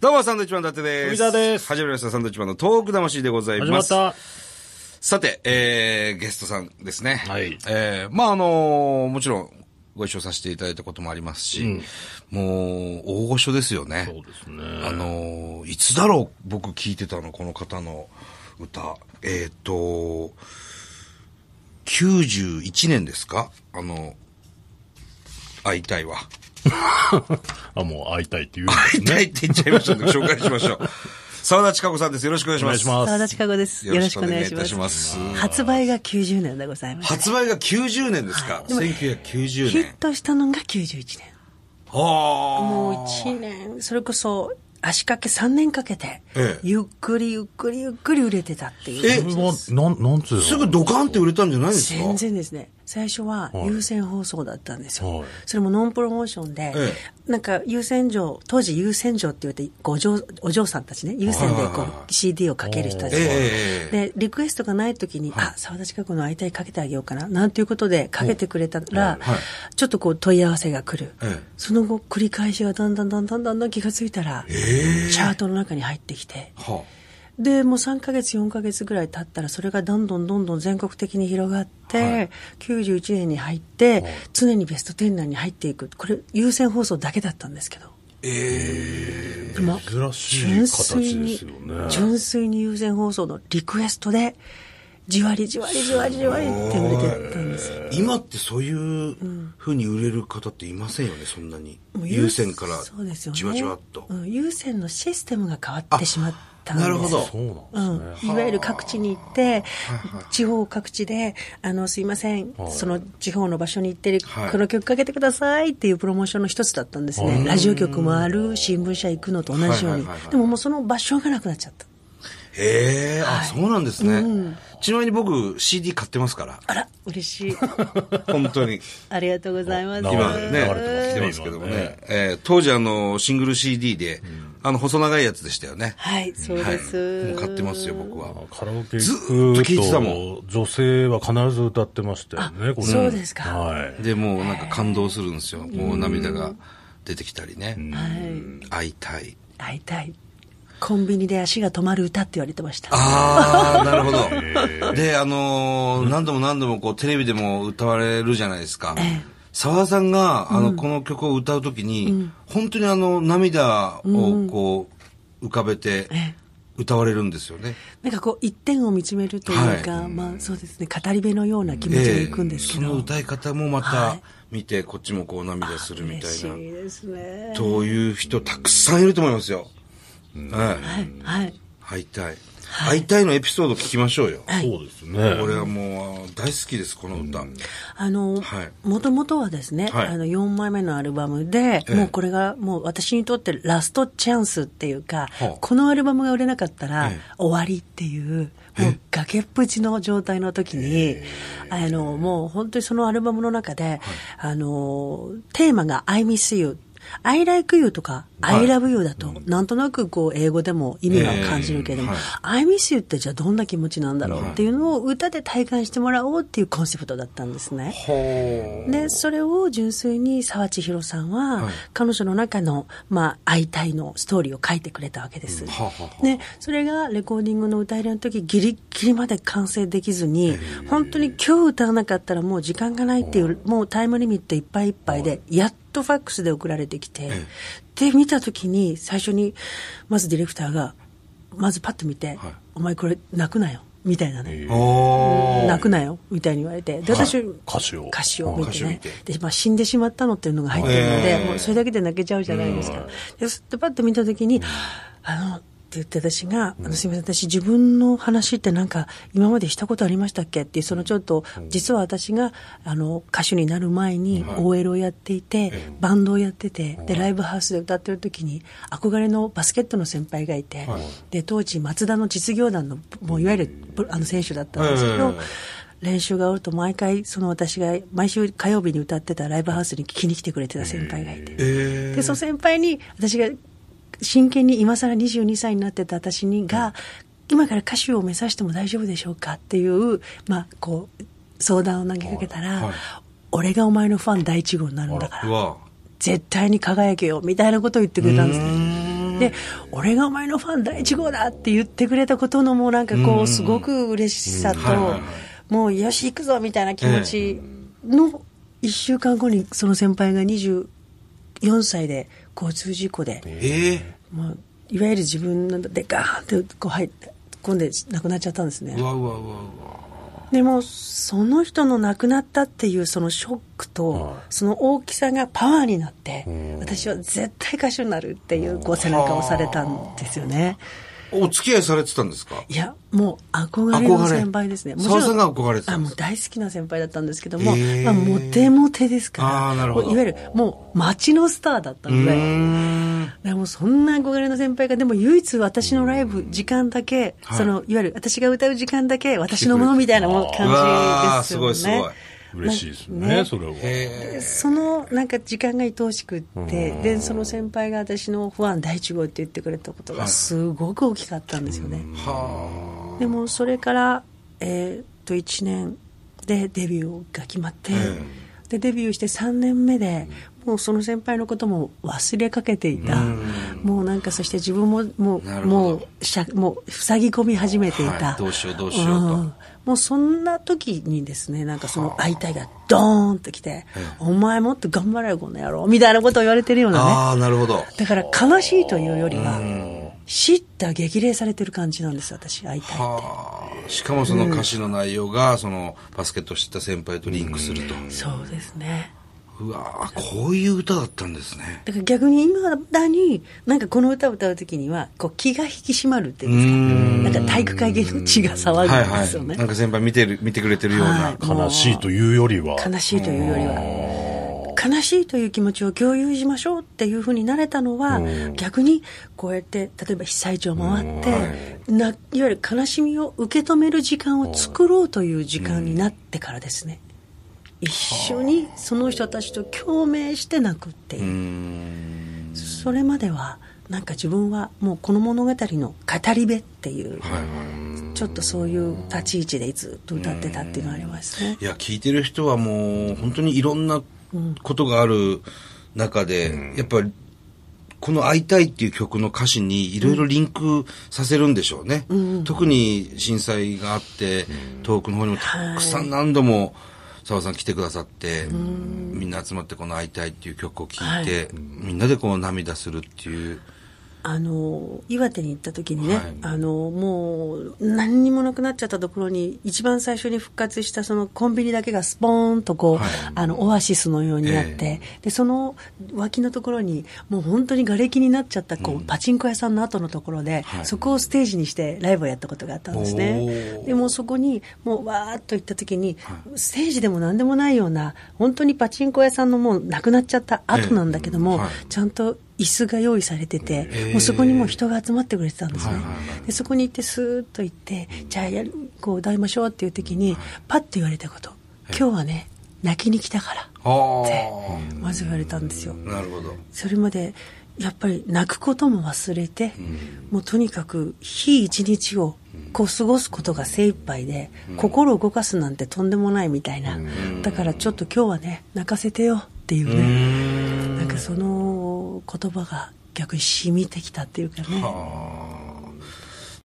どうも、サンドウィッチマン伊達です。富澤です始まりました、サンドウィッチマンのトーク魂でござい始まます。った。さて、えー、ゲストさんですね。はいえー、まあ、あのーもちろん、ご一緒させていただいたこともありますし、もう、大御所ですよね。そうですね。あのーいつだろう、僕聞いてたの、この方の歌。えっ、と、91年ですか？あの、会いたいわ。あ、もう会いたいって言うんですね。会いたいって言っちゃいましたので、紹介しましょう。沢田千佳子さんです。よろしくお願いします。沢田千佳子です。よろしくお願いします。ます発売が90年でございます。発売が90年ですか、1990ヒッ年。トしたのが91年。はもう1年、それこそ足掛け3年かけてええ、ゆっくりゆっくりゆっくり売れてたっていう。えそれは、なん、なんつうの？すぐドカンって売れたんじゃないですか？全然ですね。最初ははい。優先放送だったんですよ。はい。それもノンプロモーションで、えなんか優先場、当時優先場って言って、ご嬢お嬢さんたちね、優先でこう CD をかける人たちええええで、リクエストがない時に、あ、沢田近くの会いたいかけてあげようかな、なんていうことでかけてくれたら、はいちょっとこう問い合わせが来る。ええ。その後繰り返しがだんだんだんだんだんだん気がついたら、チャートの中に入ってきて、はで、もう3ヶ月、4ヶ月ぐらい経ったら、それがどんどんどんどん全国的に広がって、はい91年に入って、常にベスト10内に入っていく。これ、優先放送だけだったんですけど。えでも珍しい純形粋にですよね。純粋に優先放送のリクエストで、じわりじわりじわりじわりって売れてったんです今ってそういう風に売れる方っていませんよね、そんなに。優先からそうですよね。じわじわっと。うん優先のシステムが変わってしまったんですなるほどそうんですね。ん、いわゆる各地に行って、地方各地で、あの、すいません、その地方の場所に行ってる、はいこの曲かけてくださいっていうプロモーションの一つだったんですね。ラジオ局もある、新聞社行くのと同じようにはいはいはいはい。でももうその場所がなくなっちゃった。へえ、あ、はいそうなんですね。ちなみに僕 CD 買ってますから。あら、嬉しい。本当に。ありがとうございます。あ今ね、来てますけどもね。今ねえー当時あの、シングル CD で、あの、細長いやつでしたよね。はい、そうです。はいもう買ってますよ、僕は。カラオケず行っと聞いてたもくと、女性は必ず歌ってましたよね、これそうですかはい。で、もうなんか感動するんですよ。もう涙が出てきたりね。はい。会いたい。会いたい。コンビニで足が止まる歌って言われてました。ああ、なるほど。で、あのー何度も何度もこうテレビでも歌われるじゃないですか。沢田さんが、あの、この曲を歌うときに、本当にあの、涙をこう、浮かべてええ歌われるんですよね。なんかこう一点を見つめるというか、まあそうですね、語り部のような気持ちでいくんですけど。その歌い方もまはたい見て、こっちもこう涙するみた嬉しいな。いですね。という人たくさんいると思いますよ。はい。はい、はい。会いたい。会いたいのエピソード聞きましょうよ。そうですね。俺はもう大好きです、この歌。あのはい、もともとはですね、はいあの、4枚目のアルバムで、ええもうこれがもう私にとってラストチャンスっていうか、はあこのアルバムが売れなかったらええ終わりっていう、もう崖っぷちの状態の時に、あの、もう本当にそのアルバムの中で、あの、テーマが I miss you。I like you とか、はい I love you だと、なんとなくこう、英語でも意味が感じるけれども、ええ I miss you ってじゃあどんな気持ちなんだろう？っていうのを歌で体感してもらおうっていうコンセプトだったんですね。で、それを純粋に沢千尋さんは、はい。彼女の中の、まあ、会いたいのストーリーを書いてくれたわけです。はあはあはあ。で、それがレコーディングの歌入れの時、ギリッギリまで完成できずに、本当に今日歌わなかったらもう時間がないっていう、もうタイムリミットいっぱいいっぱいで、やっとファックスで送られてきて、で、見た時に、最初に、まずディレクターが、まずパッと見て、はい。お前これ泣くなよ、みたいなね。泣くなよ、みたいに言われて。で、私、歌詞を。歌詞を見てね。歌詞を見て。で、まあ、死んでしまったのっていうのが入ってるので、ええもうそれだけで泣けちゃうじゃないですか。で、パッと見たときに、あの、って言って私が、あのすみません、私自分の話ってなんか今までしたことありましたっけ？っていう、そのちょっと、実は私が、あの、歌手になる前に OL をやっていて、バンドをやってて、で、ライブハウスで歌ってる時に、憧れのバスケットの先輩がいて、で、当時、松田の実業団の、もういわゆる、あの、選手だったんですけど、練習が終わると毎回その私が毎週火曜日に歌ってたライブハウスに聞きに来てくれてた先輩がいて、えでその先輩に私が真剣に今更22歳になってた私にが、今から歌手を目指しても大丈夫でしょうかっていう、まあ、こう相談を投げかけたら、はい。俺がお前のファン第一号になるんだから。絶対に輝けよみたいなことを言ってくれたんですね。で、俺がお前のファン第一号だって言ってくれたことのもうなんかこう、すごく嬉しさと、もうよし行くぞみたいな気持ちの1週間後にその先輩が24歳で交通事故で、えもういわゆる自分のでガーンってこう入って、込んで亡くなっちゃったんですね。でも、その人の亡くなったっていうそのショックと、その大きさがパワーになって、私は絶対歌手になるっていうこう背中を押されたんですよね。お付き合いされてたんですか？いや、もう憧れの先輩ですね。もちろん澤さんが憧れてたあ、もう大好きな先輩だったんですけども、まあ、モテモテですから。あーなるほど。いわゆる、もう街のスターだったので、でもそんな憧れの先輩が、でも唯一私のライブ、時間だけ、はい。その、いわゆる私が歌う時間だけ、私のものみたいな感じですよね。すごいすごい嬉しいですね、ね。それは。えそのなんか時間が愛おしくって、で、その先輩が私のファン第一号って言ってくれたことがすごく大きかったんですよね。はでもそれから、えーっと1年でデビューが決まって、えでデビューして3年目でもうその先輩のことも忘れかけていた、もうなんかそして自分ももうもうしゃもう塞ぎ込み始めていた、はい。どうしようどうしようと。ん。もうそんな時にですねなんかその会いたいがドーンと来て、お前もっと頑張れよこの野郎みたいなことを言われてるようなね。ああ、なるほど。だから悲しいというよりは、叱咤激励されてる感じなんです、私、会いたいって。はあ。しかもその歌詞の内容が、そのバスケットを知った先輩とリンクすると。そうですね。うわーこういう歌だったんですね。だから逆に今だに、なんかこの歌を歌うときには、こう気が引き締まるっていうんですか、なんか体育会系の血が騒はいぐんですよね。はい。なんか先輩見てる、見てくれてるような。はい悲しいというよりは。悲しいというよりは。悲しいという気持ちを共有しましょうっていうふうになれたのは、逆にこうやって例えば被災地を回って、ないわゆる悲しみを受け止める時間を作ろうという時間になってからですね、一緒にその人たちと共鳴して泣くっていう、それまではなんか自分はもうこの物語の語り部っていう、ちょっとそういう立ち位置でずっと歌ってたっていうのがありますね。いや、聞いてる人はもう、本当にいろんなことがある中で、やっぱり、この会いたいっていう曲の歌詞にいろいろリンクさせるんでしょうね。特に震災があって、遠くの方にもたくさん何度も澤さん来てくださって、みんな集まってこの会いたいっていう曲を聴いて、みんなでこう涙するっていう。あの岩手に行った時にね、はい。あのもう何にもなくなっちゃったところに一番最初に復活したそのコンビニだけがスポーンとこう、はい。あのオアシスのようになって、でその脇のところにもう本当に瓦礫になっちゃったこう、パチンコ屋さんの後のところで、はい。そこをステージにしてライブをやったことがあったんですおねー。でもうそこにもうわーっと行った時に、ステージでも何でもないような本当にパチンコ屋さんのもうなくなっちゃった後なんだけども、ええはい。ちゃんと椅子が用意されてて、ええもうそこにもう人が集まってくれてたんですね、はいはいはい。でそこに行ってスーッと行ってじゃあやるこう歌いましょうっていう時に、パッと言われたこと。今日はね泣きに来たからあってあ。まず言われたんですよ。なるほど。それまでやっぱり泣くことも忘れて、もうとにかく日一日をこう過ごすことが精一杯で、心を動かすなんてとんでもないみたいな、だからちょっと今日はね泣かせてよっていうね、なんかその言葉が逆に染みてきたっていうかね、